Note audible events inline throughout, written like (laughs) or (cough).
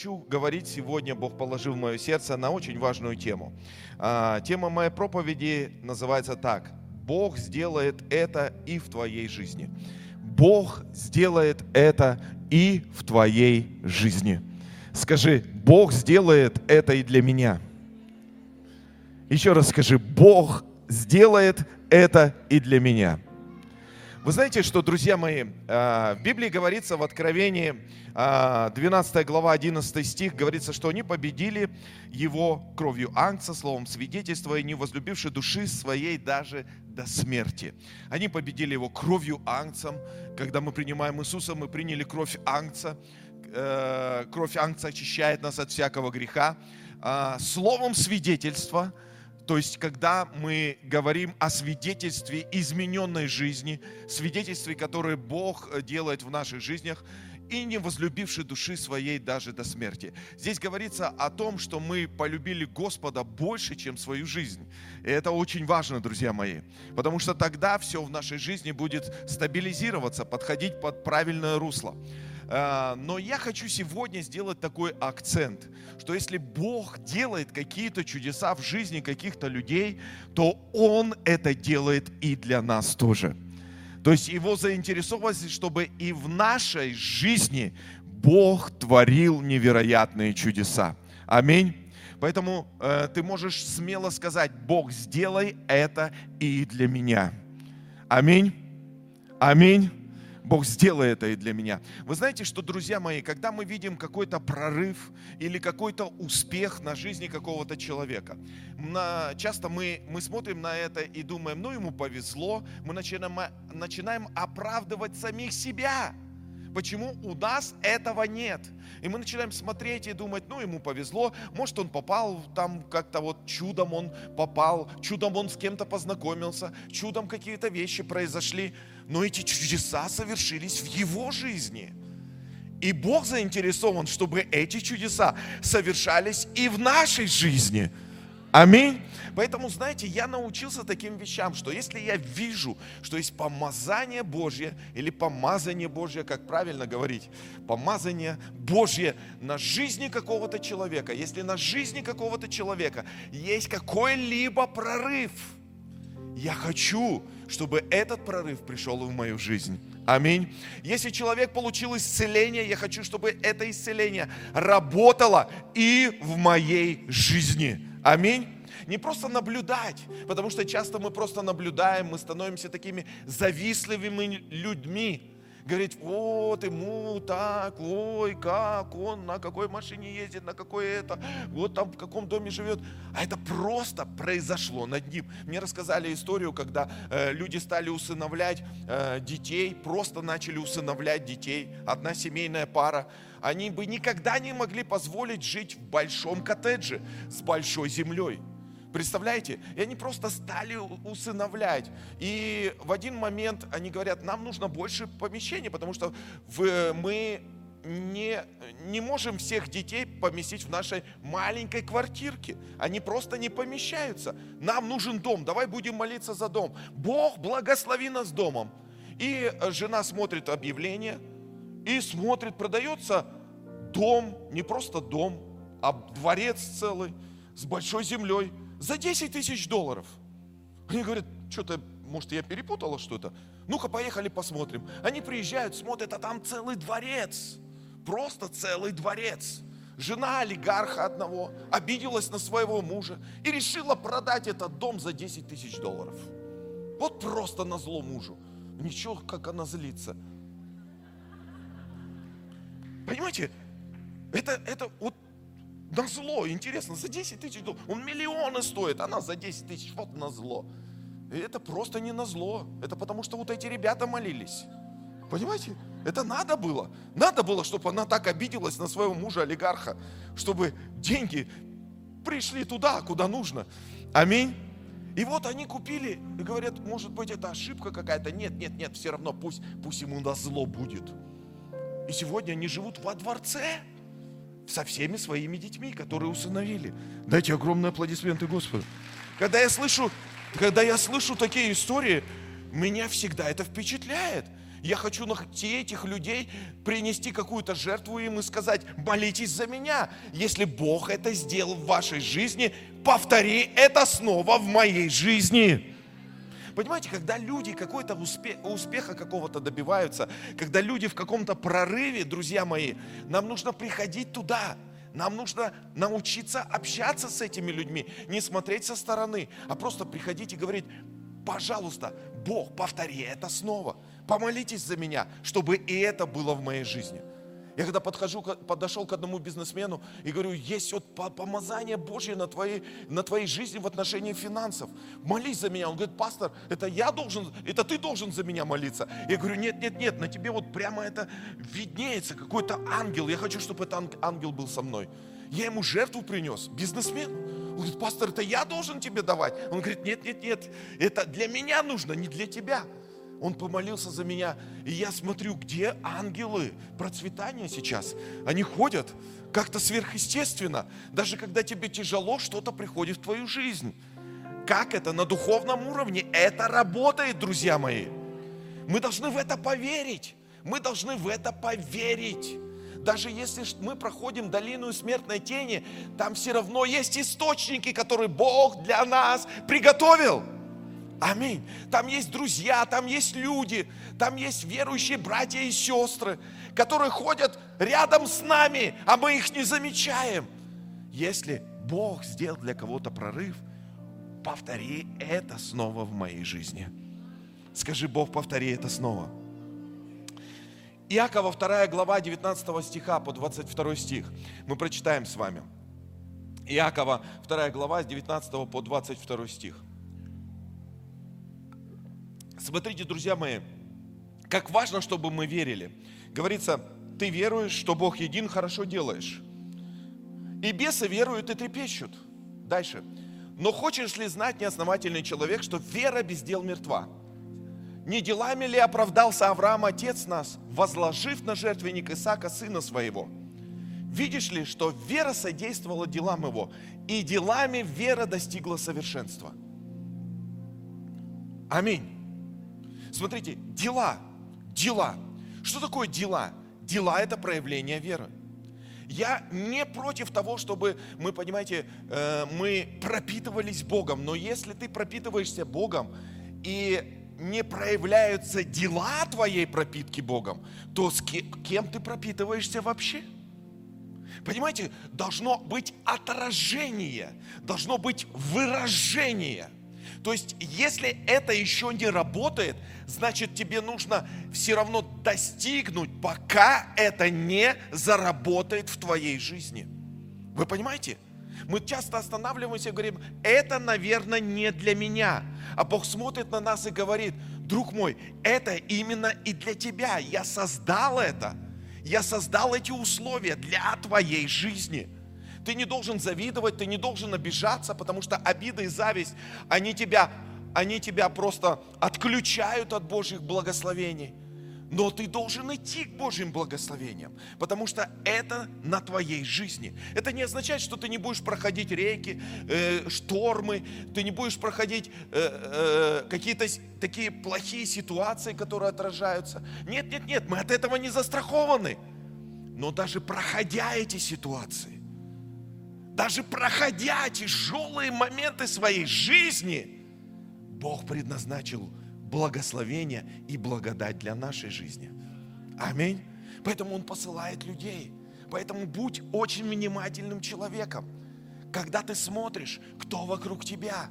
хочу говорить сегодня, Бог положил в мое сердце на очень важную тему. А, тема моей проповеди называется так. Бог сделает это и в твоей жизни. Бог сделает это и в твоей жизни. Скажи, Бог сделает это и для меня. Еще раз скажи, Бог сделает это и для меня. Вы знаете, что, друзья мои, а, в Библии говорится в Откровении, 12 а, глава, 11 стих, говорится, что они победили его кровью ангца, словом свидетельства, и не возлюбивши души своей даже до смерти. Они победили его кровью ангцем. Когда мы принимаем Иисуса, мы приняли кровь ангца. Э, кровь ангца очищает нас от всякого греха. Словом свидетельства – то есть, когда мы говорим о свидетельстве измененной жизни, свидетельстве, которое Бог э, делает в наших жизнях, и не возлюбивший души своей даже до смерти. Здесь говорится о том, что мы полюбили Господа больше, чем свою жизнь. И это очень важно, друзья мои, потому что тогда все в нашей жизни будет стабилизироваться, подходить под правильное русло. А, но я хочу сегодня сделать такой акцент, что если Бог делает какие-то чудеса в жизни каких-то людей, то Он это делает и для нас тоже. То есть Его заинтересованность, чтобы и в нашей жизни Бог творил невероятные чудеса. Аминь. Поэтому э, ты можешь смело сказать, Бог, сделай это и для меня. Аминь. Аминь. Бог, сделай это и для меня. Вы знаете, что, друзья мои, когда мы видим какой-то прорыв или какой-то успех на жизни какого-то человека, на, часто мы, мы смотрим на это и думаем, ну ему повезло, мы начинаем, начинаем оправдывать самих себя. Почему у нас этого нет? И мы начинаем смотреть и думать, ну ему повезло, может он попал там как-то вот чудом он попал, чудом он с кем-то познакомился, чудом какие-то вещи произошли но эти чудеса совершились в его жизни. И Бог заинтересован, чтобы эти чудеса совершались и в нашей жизни. Аминь. Поэтому, знаете, я научился таким вещам, что если я вижу, что есть помазание Божье или помазание Божье, как правильно говорить, помазание Божье на жизни какого-то человека, если на жизни какого-то человека есть какой-либо прорыв, я хочу, чтобы этот прорыв пришел в мою жизнь. Аминь. Если человек получил исцеление, я хочу, чтобы это исцеление работало и в моей жизни. Аминь. Не просто наблюдать, потому что часто мы просто наблюдаем, мы становимся такими завистливыми людьми говорить, вот ему так, ой, как он, на какой машине ездит, на какой это, вот там в каком доме живет. А это просто произошло над ним. Мне рассказали историю, когда э, люди стали усыновлять э, детей, просто начали усыновлять детей. Одна семейная пара, они бы никогда не могли позволить жить в большом коттедже с большой землей. Представляете? И они просто стали усыновлять. И в один момент они говорят, нам нужно больше помещений, потому что мы не, не можем всех детей поместить в нашей маленькой квартирке. Они просто не помещаются. Нам нужен дом, давай будем молиться за дом. Бог благослови нас домом. И жена смотрит объявление и смотрит, продается дом, не просто дом, а дворец целый с большой землей за 10 тысяч долларов. Они говорят, что-то, может, я перепутала что-то? Ну-ка, поехали посмотрим. Они приезжают, смотрят, а там целый дворец. Просто целый дворец. Жена олигарха одного обиделась на своего мужа и решила продать этот дом за 10 тысяч долларов. Вот просто на зло мужу. Ничего, как она злится. Понимаете, это, это вот на зло, интересно, за 10 тысяч долларов. Он миллионы стоит, она за 10 тысяч, вот на зло. И это просто не на зло. Это потому, что вот эти ребята молились. Понимаете? Это надо было. Надо было, чтобы она так обиделась на своего мужа олигарха, чтобы деньги пришли туда, куда нужно. Аминь. И вот они купили и говорят, может быть, это ошибка какая-то. Нет, нет, нет, все равно пусть, пусть ему на зло будет. И сегодня они живут во дворце со всеми своими детьми, которые усыновили. Дайте огромные аплодисменты Господу. Когда я слышу, когда я слышу такие истории, меня всегда это впечатляет. Я хочу найти этих людей, принести какую-то жертву им и сказать, молитесь за меня. Если Бог это сделал в вашей жизни, повтори это снова в моей жизни. Понимаете, когда люди какой-то успех, успеха какого-то добиваются, когда люди в каком-то прорыве, друзья мои, нам нужно приходить туда. Нам нужно научиться общаться с этими людьми, не смотреть со стороны, а просто приходить и говорить, пожалуйста, Бог, повтори это снова. Помолитесь за меня, чтобы и это было в моей жизни. Я когда подхожу, подошел к одному бизнесмену и говорю, есть вот помазание Божье на твоей, на твоей жизни в отношении финансов. Молись за меня. Он говорит, пастор, это я должен, это ты должен за меня молиться. Я говорю, нет, нет, нет, на тебе вот прямо это виднеется, какой-то ангел. Я хочу, чтобы этот ангел был со мной. Я ему жертву принес, бизнесмен. Он говорит, пастор, это я должен тебе давать. Он говорит, нет, нет, нет, это для меня нужно, не для тебя. Он помолился за меня, и я смотрю, где ангелы процветания сейчас. Они ходят как-то сверхъестественно. Даже когда тебе тяжело, что-то приходит в твою жизнь. Как это на духовном уровне? Это работает, друзья мои. Мы должны в это поверить. Мы должны в это поверить. Даже если мы проходим долину смертной тени, там все равно есть источники, которые Бог для нас приготовил. Аминь. Там есть друзья, там есть люди, там есть верующие братья и сестры, которые ходят рядом с нами, а мы их не замечаем. Если Бог сделал для кого-то прорыв, повтори это снова в моей жизни. Скажи, Бог, повтори это снова. Иакова 2 глава 19 стиха по 22 стих. Мы прочитаем с вами. Иакова 2 глава с 19 по 22 стих. Смотрите, друзья мои, как важно, чтобы мы верили. Говорится, ты веруешь, что Бог един, хорошо делаешь. И бесы веруют и трепещут. Дальше. Но хочешь ли знать, неосновательный человек, что вера без дел мертва? Не делами ли оправдался Авраам, отец нас, возложив на жертвенник Исаака, сына своего? Видишь ли, что вера содействовала делам его, и делами вера достигла совершенства? Аминь. Смотрите, дела, дела. Что такое дела? Дела – это проявление веры. Я не против того, чтобы мы, понимаете, э, мы пропитывались Богом, но если ты пропитываешься Богом и не проявляются дела твоей пропитки Богом, то с кем ты пропитываешься вообще? Понимаете, должно быть отражение, должно быть выражение – то есть, если это еще не работает, значит тебе нужно все равно достигнуть, пока это не заработает в твоей жизни. Вы понимаете? Мы часто останавливаемся и говорим, это, наверное, не для меня. А Бог смотрит на нас и говорит, друг мой, это именно и для тебя. Я создал это. Я создал эти условия для твоей жизни – ты не должен завидовать, ты не должен обижаться, потому что обида и зависть, они тебя, они тебя просто отключают от Божьих благословений. Но ты должен идти к Божьим благословениям, потому что это на твоей жизни. Это не означает, что ты не будешь проходить реки, э, штормы, ты не будешь проходить э, э, какие-то такие плохие ситуации, которые отражаются. Нет, нет, нет, мы от этого не застрахованы. Но даже проходя эти ситуации, даже проходя тяжелые моменты своей жизни, Бог предназначил благословение и благодать для нашей жизни. Аминь. Поэтому Он посылает людей. Поэтому будь очень внимательным человеком. Когда ты смотришь, кто вокруг тебя,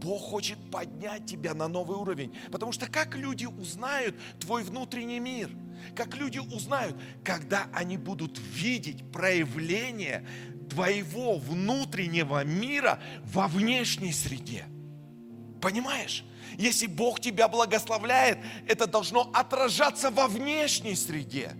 Бог хочет поднять тебя на новый уровень. Потому что как люди узнают твой внутренний мир? Как люди узнают, когда они будут видеть проявление твоего внутреннего мира во внешней среде. Понимаешь? Если Бог тебя благословляет, это должно отражаться во внешней среде,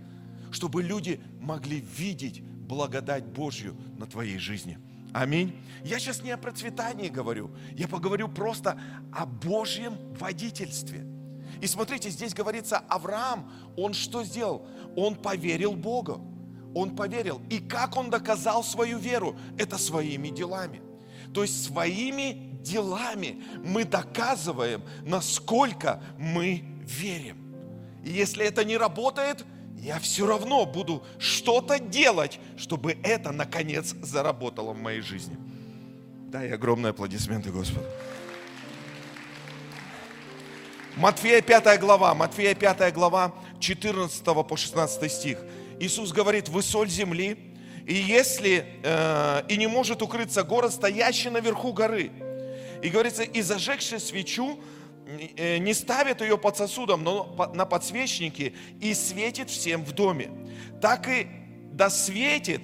чтобы люди могли видеть благодать Божью на твоей жизни. Аминь. Я сейчас не о процветании говорю, я поговорю просто о Божьем водительстве. И смотрите, здесь говорится, Авраам, он что сделал? Он поверил Богу он поверил. И как он доказал свою веру? Это своими делами. То есть своими делами мы доказываем, насколько мы верим. И если это не работает, я все равно буду что-то делать, чтобы это наконец заработало в моей жизни. Дай огромные аплодисменты Господу. Матфея 5 глава, Матфея 5 глава, 14 по 16 стих. Иисус говорит, вы соль земли, и если э, и не может укрыться город, стоящий наверху горы. И говорится, и зажегший свечу, э, не ставит ее под сосудом, но на подсвечнике и светит всем в доме. Так и да светит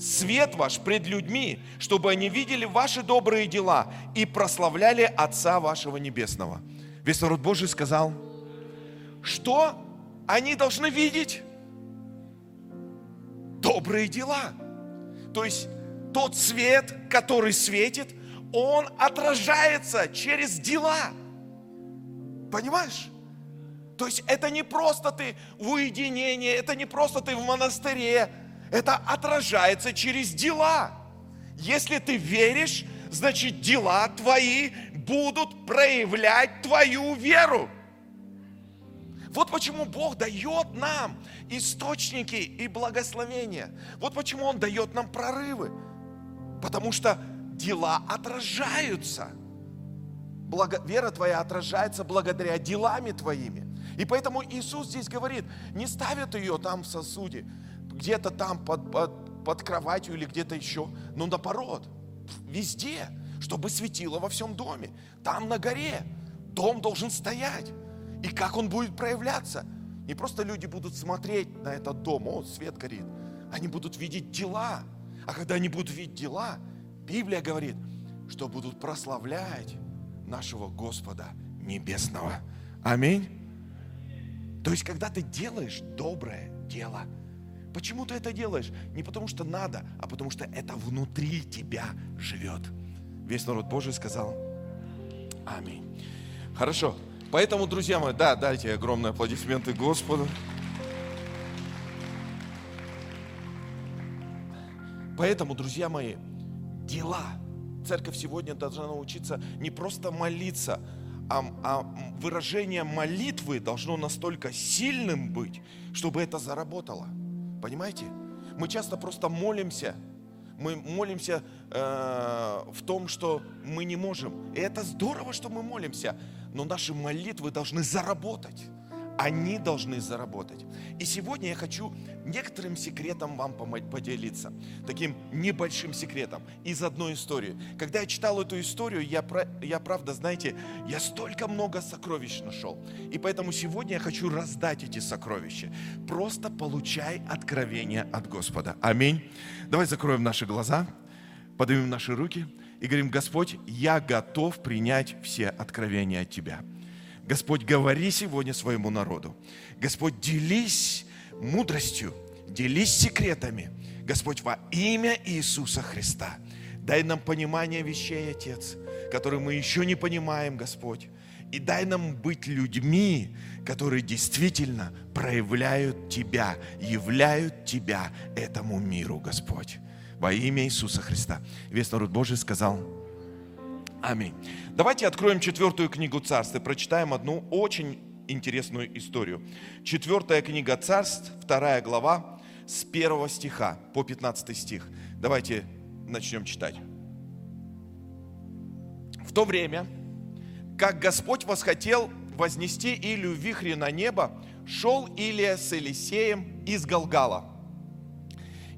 свет ваш пред людьми, чтобы они видели ваши добрые дела и прославляли Отца вашего Небесного. Весь народ Божий сказал, что они должны видеть? Добрые дела. То есть тот свет, который светит, он отражается через дела. Понимаешь? То есть это не просто ты в уединении, это не просто ты в монастыре, это отражается через дела. Если ты веришь, значит дела твои будут проявлять твою веру. Вот почему Бог дает нам источники и благословения. Вот почему Он дает нам прорывы. Потому что дела отражаются. Благо, вера твоя отражается благодаря делами твоими. И поэтому Иисус здесь говорит, не ставят ее там в сосуде, где-то там под, под, под кроватью или где-то еще, но наоборот, везде, чтобы светило во всем доме. Там на горе дом должен стоять. И как он будет проявляться? Не просто люди будут смотреть на этот дом, о, свет горит. Они будут видеть дела. А когда они будут видеть дела, Библия говорит, что будут прославлять нашего Господа Небесного. Аминь. То есть, когда ты делаешь доброе дело – Почему ты это делаешь? Не потому что надо, а потому что это внутри тебя живет. Весь народ Божий сказал Аминь. Хорошо. Поэтому, друзья мои, да, дайте огромные аплодисменты Господу. Поэтому, друзья мои, дела. Церковь сегодня должна научиться не просто молиться, а, а выражение молитвы должно настолько сильным быть, чтобы это заработало. Понимаете? Мы часто просто молимся. Мы молимся э, в том, что мы не можем. И это здорово, что мы молимся. Но наши молитвы должны заработать они должны заработать. И сегодня я хочу некоторым секретом вам поделиться, таким небольшим секретом из одной истории. Когда я читал эту историю, я, я правда, знаете, я столько много сокровищ нашел. И поэтому сегодня я хочу раздать эти сокровища. Просто получай откровение от Господа. Аминь. Давай закроем наши глаза, поднимем наши руки и говорим, Господь, я готов принять все откровения от Тебя. Господь, говори сегодня своему народу. Господь, делись мудростью, делись секретами. Господь, во имя Иисуса Христа. Дай нам понимание вещей, Отец, которые мы еще не понимаем, Господь. И дай нам быть людьми, которые действительно проявляют Тебя, являют Тебя этому миру, Господь. Во имя Иисуса Христа. Весь народ Божий сказал Аминь. Давайте откроем четвертую книгу царств и прочитаем одну очень интересную историю. Четвертая книга царств, вторая глава, с первого стиха по 15 стих. Давайте начнем читать. В то время, как Господь восхотел вознести Илию в вихре на небо, шел Илия с Елисеем из Галгала.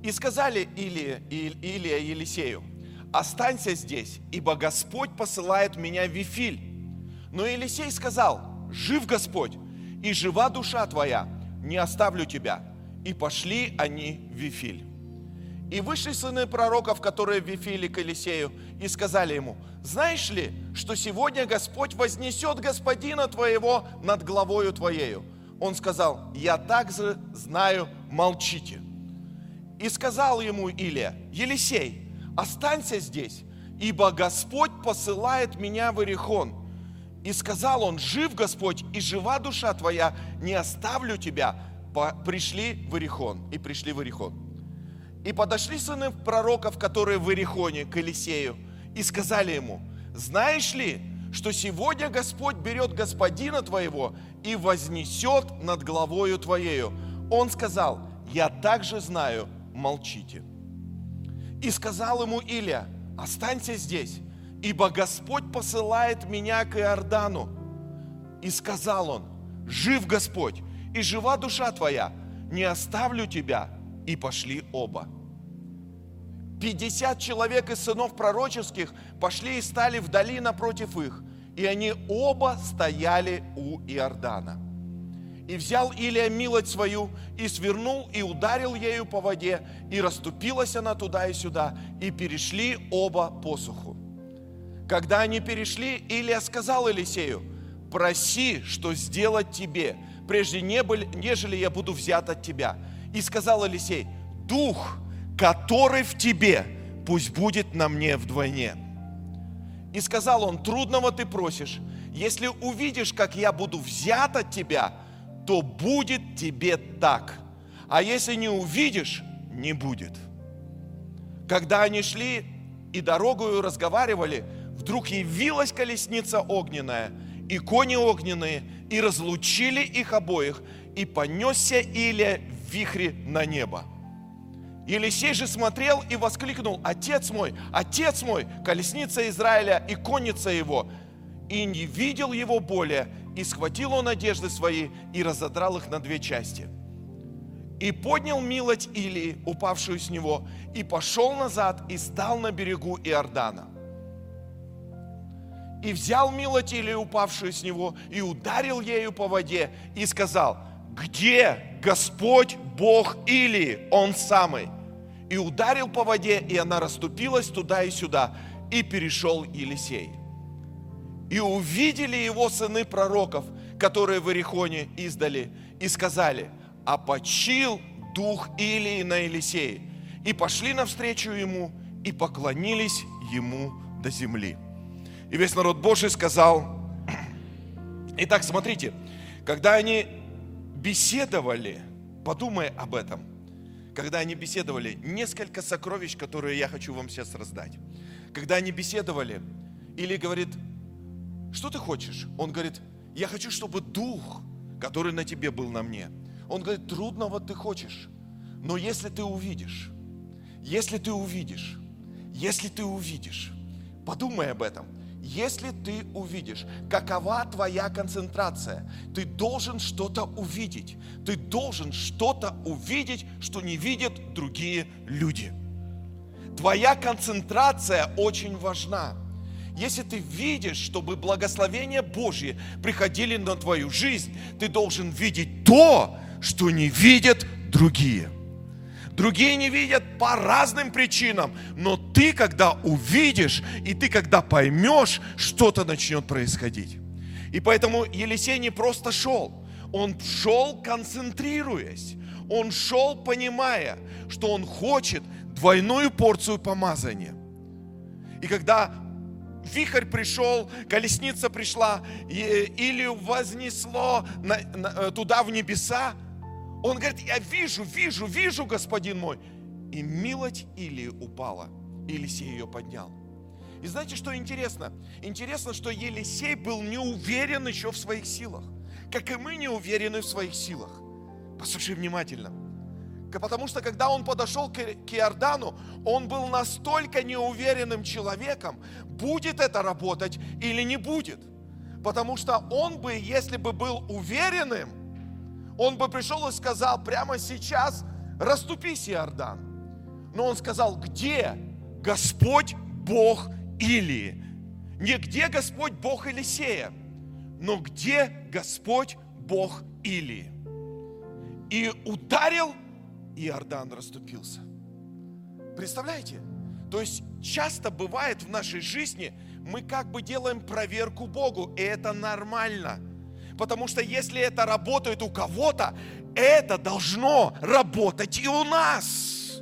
И сказали Илия, Илия Елисею, останься здесь, ибо Господь посылает меня в Вифиль. Но Елисей сказал, жив Господь, и жива душа твоя, не оставлю тебя. И пошли они в Вифиль. И вышли сыны пророков, которые в Вифиле к Елисею, и сказали ему, знаешь ли, что сегодня Господь вознесет господина твоего над главою твоею? Он сказал, я также знаю, молчите. И сказал ему Илия, Елисей, останься здесь, ибо Господь посылает меня в Иерихон. И сказал он, жив Господь, и жива душа твоя, не оставлю тебя. Пришли в Иерихон, и пришли в Иерихон. И подошли сыны пророков, которые в Иерихоне, к Елисею, и сказали ему, знаешь ли, что сегодня Господь берет господина твоего и вознесет над головою твоею. Он сказал, я также знаю, молчите. И сказал ему Илия, останься здесь, ибо Господь посылает меня к Иордану. И сказал он, жив Господь, и жива душа твоя, не оставлю тебя. И пошли оба. Пятьдесят человек из сынов пророческих пошли и стали вдали напротив их, и они оба стояли у Иордана. И взял Илия милость свою, и свернул, и ударил ею по воде, и расступилась она туда и сюда, и перешли оба посуху. Когда они перешли, Илия сказал Елисею, проси, что сделать тебе, прежде нежели я буду взят от тебя. И сказал Елисей, дух, который в тебе, пусть будет на мне вдвойне. И сказал он, трудного ты просишь, если увидишь, как я буду взят от тебя, то будет тебе так. А если не увидишь, не будет. Когда они шли и дорогою разговаривали, вдруг явилась колесница огненная и кони огненные, и разлучили их обоих, и понесся Илия в вихре на небо. Елисей же смотрел и воскликнул, «Отец мой, отец мой, колесница Израиля и конница его!» И не видел его более, и схватил он одежды свои и разодрал их на две части. И поднял милость Илии, упавшую с него, и пошел назад и стал на берегу Иордана. И взял милость Илии, упавшую с него, и ударил ею по воде, и сказал, где Господь Бог Илии, Он самый? и ударил по воде, и она расступилась туда и сюда, и перешел Елисей. И увидели его сыны пророков, которые в Иерихоне издали, и сказали, а почил дух Илии на Елисее. И пошли навстречу ему, и поклонились ему до земли. И весь народ Божий сказал, итак, смотрите, когда они беседовали, подумай об этом, когда они беседовали, несколько сокровищ, которые я хочу вам сейчас раздать. Когда они беседовали, или говорит, что ты хочешь? Он говорит, я хочу, чтобы дух, который на тебе был на мне. Он говорит, трудного ты хочешь, но если ты увидишь, если ты увидишь, если ты увидишь, подумай об этом – если ты увидишь, какова твоя концентрация, ты должен что-то увидеть. Ты должен что-то увидеть, что не видят другие люди. Твоя концентрация очень важна. Если ты видишь, чтобы благословения Божьи приходили на твою жизнь, ты должен видеть то, что не видят другие. Другие не видят по разным причинам. Но ты, когда увидишь, и ты, когда поймешь, что-то начнет происходить. И поэтому Елисей не просто шел. Он шел, концентрируясь. Он шел, понимая, что он хочет двойную порцию помазания. И когда вихрь пришел, колесница пришла, или вознесло туда в небеса, он говорит, я вижу, вижу, вижу, господин мой. И милость Илии упала. Елисей ее поднял. И знаете, что интересно? Интересно, что Елисей был не уверен еще в своих силах. Как и мы не уверены в своих силах. Послушай внимательно. Потому что когда он подошел к Иордану, он был настолько неуверенным человеком, будет это работать или не будет. Потому что он бы, если бы был уверенным, он бы пришел и сказал прямо сейчас, расступись, Иордан. Но он сказал, где Господь Бог Илии? Не где Господь Бог Елисея, но где Господь Бог Илии? И ударил, Иордан расступился. Представляете? То есть часто бывает в нашей жизни, мы как бы делаем проверку Богу, и это нормально – Потому что если это работает у кого-то, это должно работать и у нас.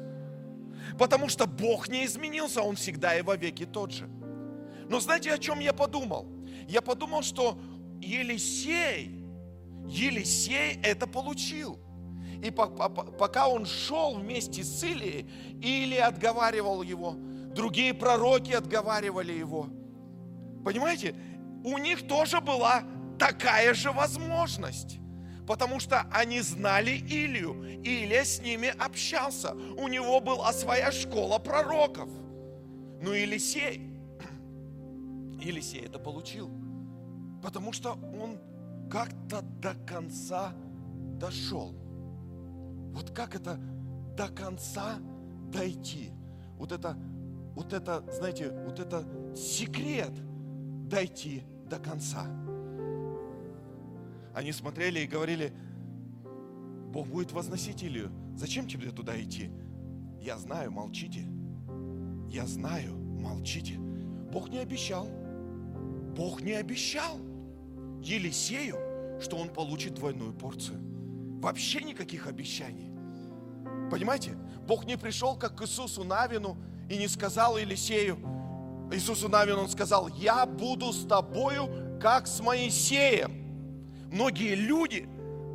Потому что Бог не изменился, Он всегда и вовеки тот же. Но знаете, о чем я подумал? Я подумал, что Елисей, Елисей это получил. И пока он шел вместе с Илией, или отговаривал его, другие пророки отговаривали его. Понимаете, у них тоже была такая же возможность. Потому что они знали Илью. Илия с ними общался. У него была своя школа пророков. Ну, Елисей, (clears throat) Елисей это получил. Потому что он как-то до конца дошел. Вот как это до конца дойти? Вот это, вот это, знаете, вот это секрет дойти до конца. Они смотрели и говорили, Бог будет возносить Илью. Зачем тебе туда идти? Я знаю, молчите. Я знаю, молчите. Бог не обещал. Бог не обещал Елисею, что он получит двойную порцию. Вообще никаких обещаний. Понимаете? Бог не пришел как к Иисусу Навину и не сказал Елисею, Иисусу Навину он сказал, я буду с тобою, как с Моисеем. Многие люди,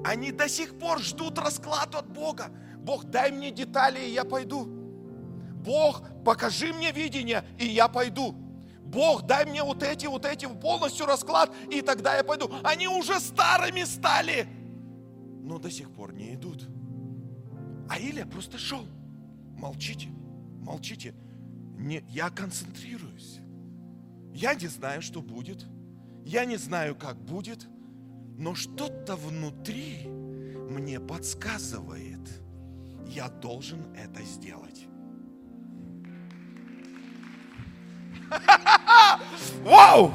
они до сих пор ждут расклад от Бога. Бог, дай мне детали, и я пойду. Бог, покажи мне видение, и я пойду. Бог, дай мне вот эти, вот эти, полностью расклад, и тогда я пойду. Они уже старыми стали, но до сих пор не идут. А Илия просто шел. Молчите, молчите. Не, я концентрируюсь. Я не знаю, что будет. Я не знаю, как будет. Но что-то внутри мне подсказывает, я должен это сделать. (laughs) Вау!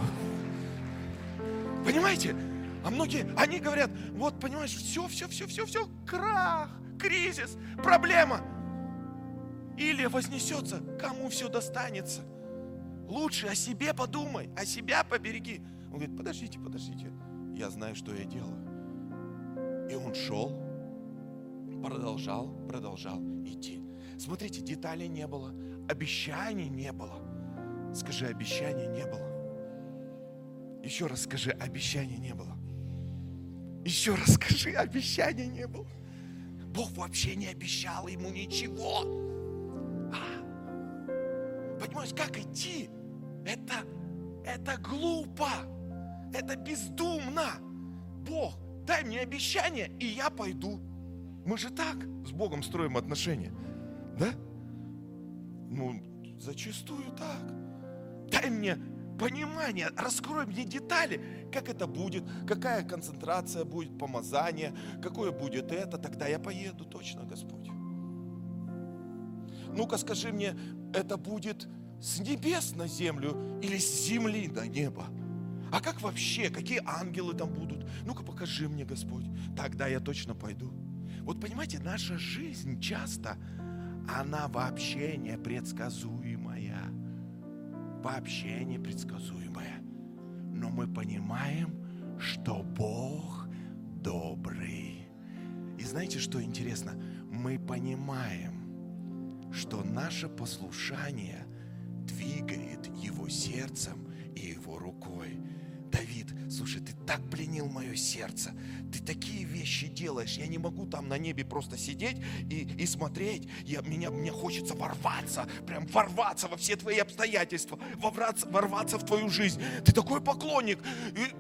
Понимаете? А многие, они говорят, вот понимаешь, все, все, все, все, все, крах, кризис, проблема. Или вознесется, кому все достанется. Лучше о себе подумай, о себя побереги. Он говорит, подождите, подождите, я знаю, что я делаю. И он шел, продолжал, продолжал идти. Смотрите, деталей не было, обещаний не было. Скажи, обещаний не было. Еще раз скажи, обещаний не было. Еще раз скажи, обещаний не было. Бог вообще не обещал ему ничего. А, понимаешь, как идти? Это, это глупо. Это бездумно. Бог, дай мне обещание, и я пойду. Мы же так с Богом строим отношения. Да? Ну, зачастую так. Дай мне понимание, раскрой мне детали, как это будет, какая концентрация будет, помазание, какое будет это, тогда я поеду точно, Господь. Ну-ка скажи мне, это будет с небес на землю или с земли на небо? А как вообще, какие ангелы там будут? Ну-ка покажи мне, Господь. Тогда я точно пойду. Вот понимаете, наша жизнь часто, она вообще непредсказуемая. Вообще непредсказуемая. Но мы понимаем, что Бог добрый. И знаете, что интересно? Мы понимаем, что наше послушание двигает Его сердцем и Его рукой. Давид, слушай, ты так пленил мое сердце, ты такие вещи делаешь, я не могу там на небе просто сидеть и, и смотреть, я, меня, мне хочется ворваться, прям ворваться во все твои обстоятельства, ворваться, ворваться в твою жизнь. Ты такой поклонник.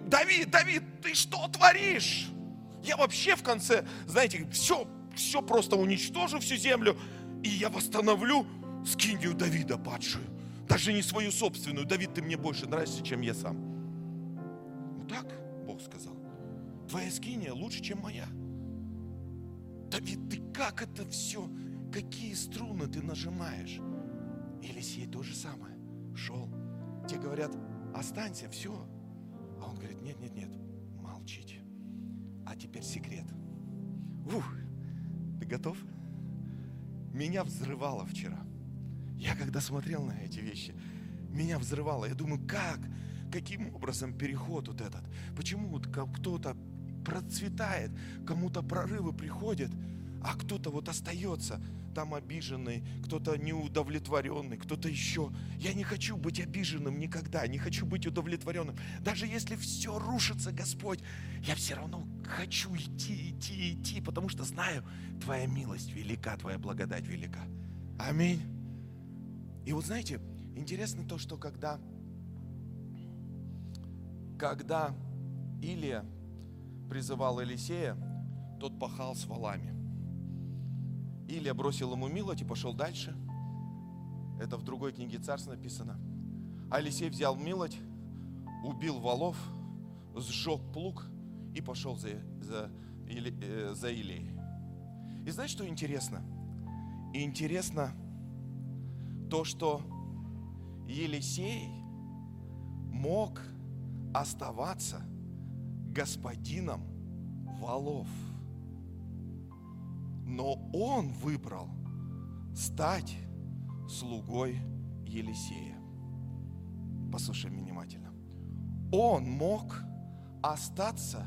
Давид, Давид, ты что творишь? Я вообще в конце, знаете, все, все просто уничтожу всю землю, и я восстановлю скинию Давида падшую. Даже не свою собственную. Давид, ты мне больше нравишься, чем я сам так Бог сказал. Твоя скиния лучше, чем моя. Давид, ты как это все? Какие струны ты нажимаешь? Елисей то же самое. Шел. Те говорят, останься, все. А он говорит, нет, нет, нет, молчите. А теперь секрет. Ух, ты готов? Меня взрывало вчера. Я когда смотрел на эти вещи, меня взрывало. Я думаю, как? Каким образом переход вот этот? Почему вот кто-то процветает, кому-то прорывы приходят, а кто-то вот остается там обиженный, кто-то неудовлетворенный, кто-то еще. Я не хочу быть обиженным никогда, не хочу быть удовлетворенным. Даже если все рушится, Господь, я все равно хочу идти, идти, идти, потому что знаю, Твоя милость велика, Твоя благодать велика. Аминь. И вот знаете, интересно то, что когда когда Илия призывал Елисея, тот пахал с валами. Илия бросил ему милость и пошел дальше. Это в другой книге царств написано. А Елисей взял милость, убил валов, сжег плуг и пошел за, за, э, за Илией. И знаешь, что интересно? И интересно то, что Елисей мог оставаться господином валов. Но он выбрал стать слугой Елисея. Послушай внимательно. Он мог остаться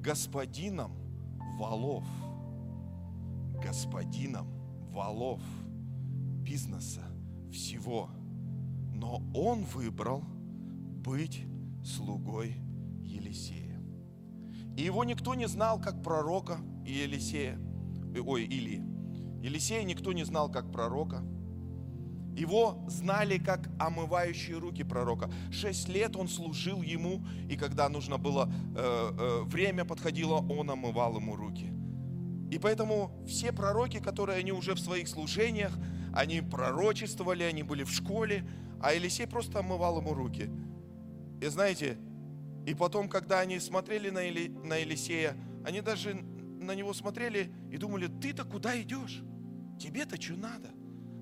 господином валов. Господином валов бизнеса всего. Но он выбрал быть слугой Елисея. И его никто не знал как пророка и Елисея, ой, Илии. Елисея никто не знал как пророка. Его знали как омывающие руки пророка. Шесть лет он служил ему, и когда нужно было, э, э, время подходило, он омывал ему руки. И поэтому все пророки, которые они уже в своих служениях, они пророчествовали, они были в школе, а Елисей просто омывал ему руки. И знаете, и потом, когда они смотрели на, Или, на Елисея, они даже на него смотрели и думали, ты-то куда идешь? Тебе-то что надо?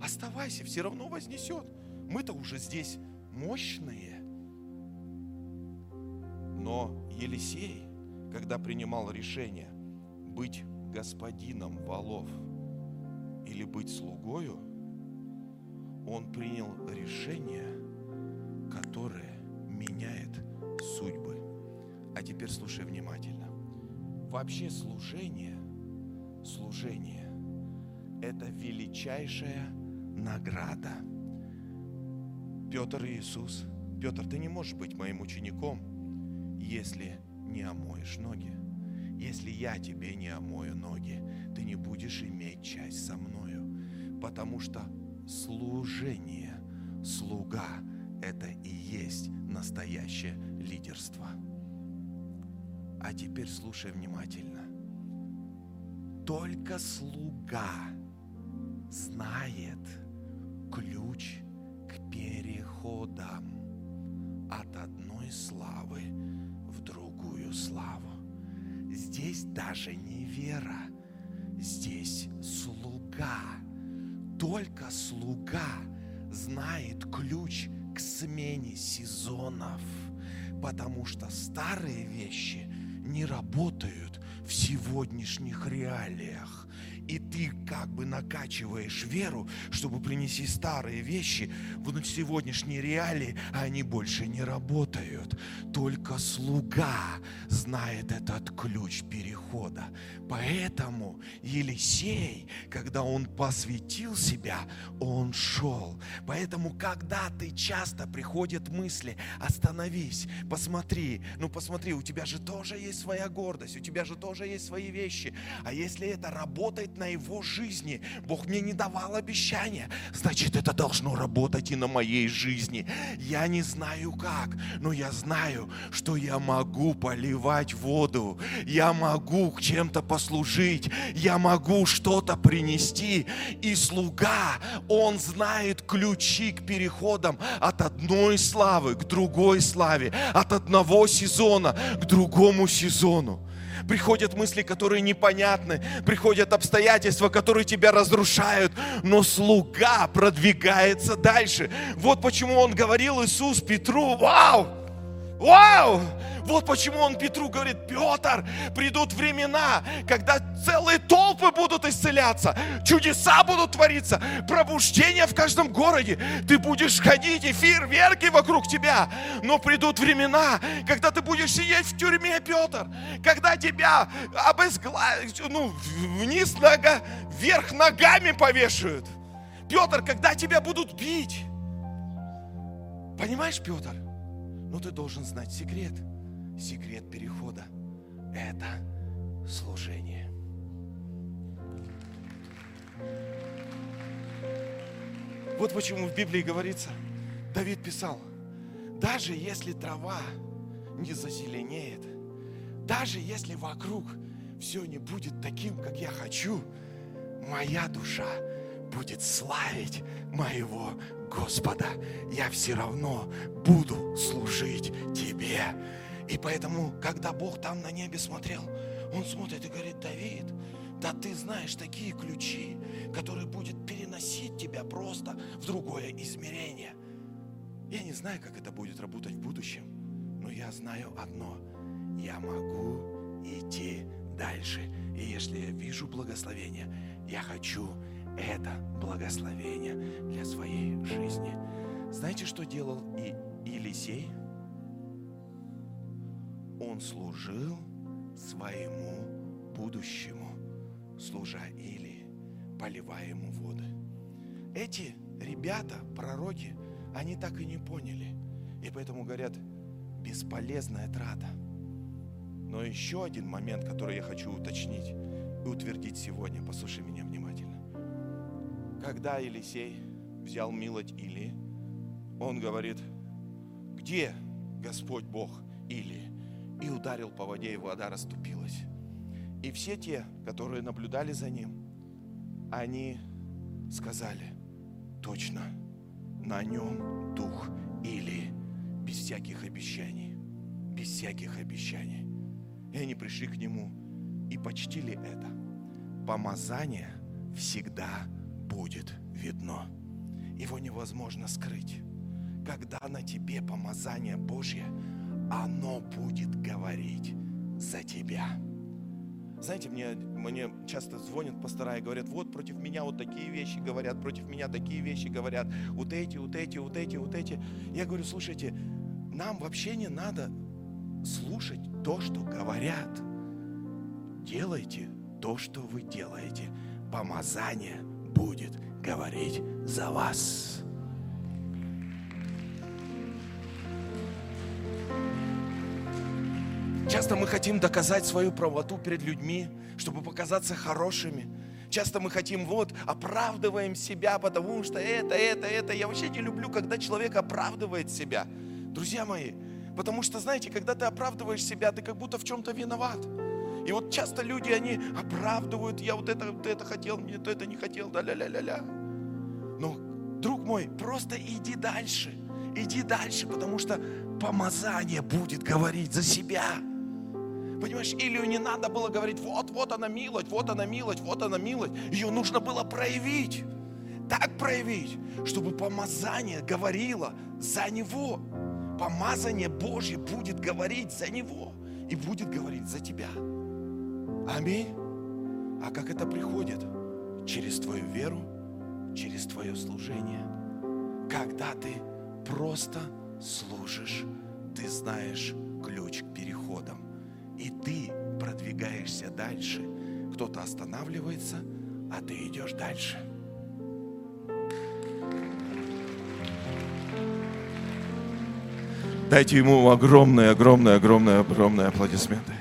Оставайся, все равно вознесет. Мы-то уже здесь мощные. Но Елисей, когда принимал решение быть господином валов или быть слугою, он принял решение, которое судьбы. А теперь слушай внимательно. Вообще служение, служение – это величайшая награда. Петр и Иисус, Петр, ты не можешь быть моим учеником, если не омоешь ноги. Если я тебе не омою ноги, ты не будешь иметь часть со мною. Потому что служение, слуга – это и есть настоящее лидерство. А теперь слушай внимательно. Только слуга знает ключ к переходам от одной славы в другую славу. Здесь даже не вера, здесь слуга. Только слуга знает ключ к смене сезонов, потому что старые вещи не работают в сегодняшних реалиях и ты как бы накачиваешь веру, чтобы принести старые вещи в сегодняшние реалии, а они больше не работают. Только слуга знает этот ключ перехода. Поэтому Елисей, когда он посвятил себя, он шел. Поэтому, когда ты часто приходят мысли, остановись, посмотри, ну посмотри, у тебя же тоже есть своя гордость, у тебя же тоже есть свои вещи. А если это работает на его жизни. Бог мне не давал обещания. Значит, это должно работать и на моей жизни. Я не знаю как, но я знаю, что я могу поливать воду. Я могу чем-то послужить. Я могу что-то принести. И слуга, он знает ключи к переходам от одной славы к другой славе, от одного сезона к другому сезону приходят мысли, которые непонятны, приходят обстоятельства, которые тебя разрушают, но слуга продвигается дальше. Вот почему он говорил Иисус Петру, вау, вау, вот почему он Петру говорит, Петр, придут времена, когда целые толпы будут исцеляться, чудеса будут твориться, пробуждение в каждом городе. Ты будешь ходить, и фейерверки вокруг тебя. Но придут времена, когда ты будешь сидеть в тюрьме, Петр, когда тебя обезглавят, ну, вниз нога, вверх ногами повешают. Петр, когда тебя будут бить. Понимаешь, Петр? Но ты должен знать секрет – секрет перехода – это служение. Вот почему в Библии говорится, Давид писал, даже если трава не зазеленеет, даже если вокруг все не будет таким, как я хочу, моя душа будет славить моего Господа. Я все равно буду служить Тебе. И поэтому, когда Бог там на небе смотрел, Он смотрит и говорит, Давид, да ты знаешь такие ключи, которые будет переносить тебя просто в другое измерение. Я не знаю, как это будет работать в будущем, но я знаю одно. Я могу идти дальше. И если я вижу благословение, я хочу это благословение для своей жизни. Знаете, что делал и Елисей? Он служил своему будущему, служа Или, поливая ему воды. Эти ребята, пророки, они так и не поняли. И поэтому говорят, бесполезная трата. Но еще один момент, который я хочу уточнить и утвердить сегодня, послушай меня внимательно. Когда Елисей взял милость Или, он говорит, где Господь Бог Или? И ударил по воде, и вода расступилась. И все те, которые наблюдали за ним, они сказали, точно, на нем дух Или, без всяких обещаний, без всяких обещаний. И они пришли к нему и почтили это. Помазание всегда будет видно. Его невозможно скрыть. Когда на тебе помазание Божье, оно будет говорить за тебя. Знаете, мне, мне часто звонят пастора и говорят, вот против меня вот такие вещи говорят, против меня такие вещи говорят, вот эти, вот эти, вот эти, вот эти. Я говорю, слушайте, нам вообще не надо слушать то, что говорят. Делайте то, что вы делаете. Помазание будет говорить за вас. Часто мы хотим доказать свою правоту перед людьми, чтобы показаться хорошими. Часто мы хотим, вот, оправдываем себя, потому что это, это, это. Я вообще не люблю, когда человек оправдывает себя. Друзья мои, потому что, знаете, когда ты оправдываешь себя, ты как будто в чем-то виноват. И вот часто люди, они оправдывают, я вот это, вот это хотел, мне это не хотел, да ля ля ля ля Но, друг мой, просто иди дальше, иди дальше, потому что помазание будет говорить за себя. Понимаешь, Илью не надо было говорить, вот, вот она милость, вот она милость, вот она милость. Ее нужно было проявить. Так проявить, чтобы помазание говорило за него. Помазание Божье будет говорить за него и будет говорить за тебя. Аминь. А как это приходит? Через твою веру, через твое служение. Когда ты просто служишь, ты знаешь ключ к переходам и ты продвигаешься дальше. Кто-то останавливается, а ты идешь дальше. Дайте ему огромные, огромные, огромные, огромные аплодисменты.